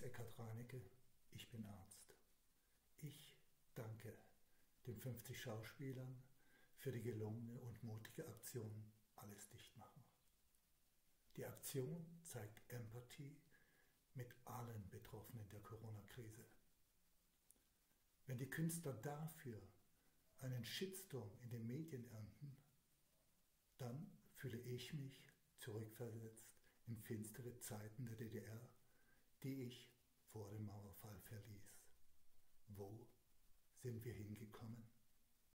ist Eckhard Reinecke, ich bin Arzt. Ich danke den 50 Schauspielern für die gelungene und mutige Aktion Alles dicht machen. Die Aktion zeigt Empathie mit allen Betroffenen der Corona-Krise. Wenn die Künstler dafür einen Shitstorm in den Medien ernten, dann fühle ich mich zurückversetzt in finstere Zeiten der DDR, die ich vor dem Mauerfall verließ. Wo sind wir hingekommen?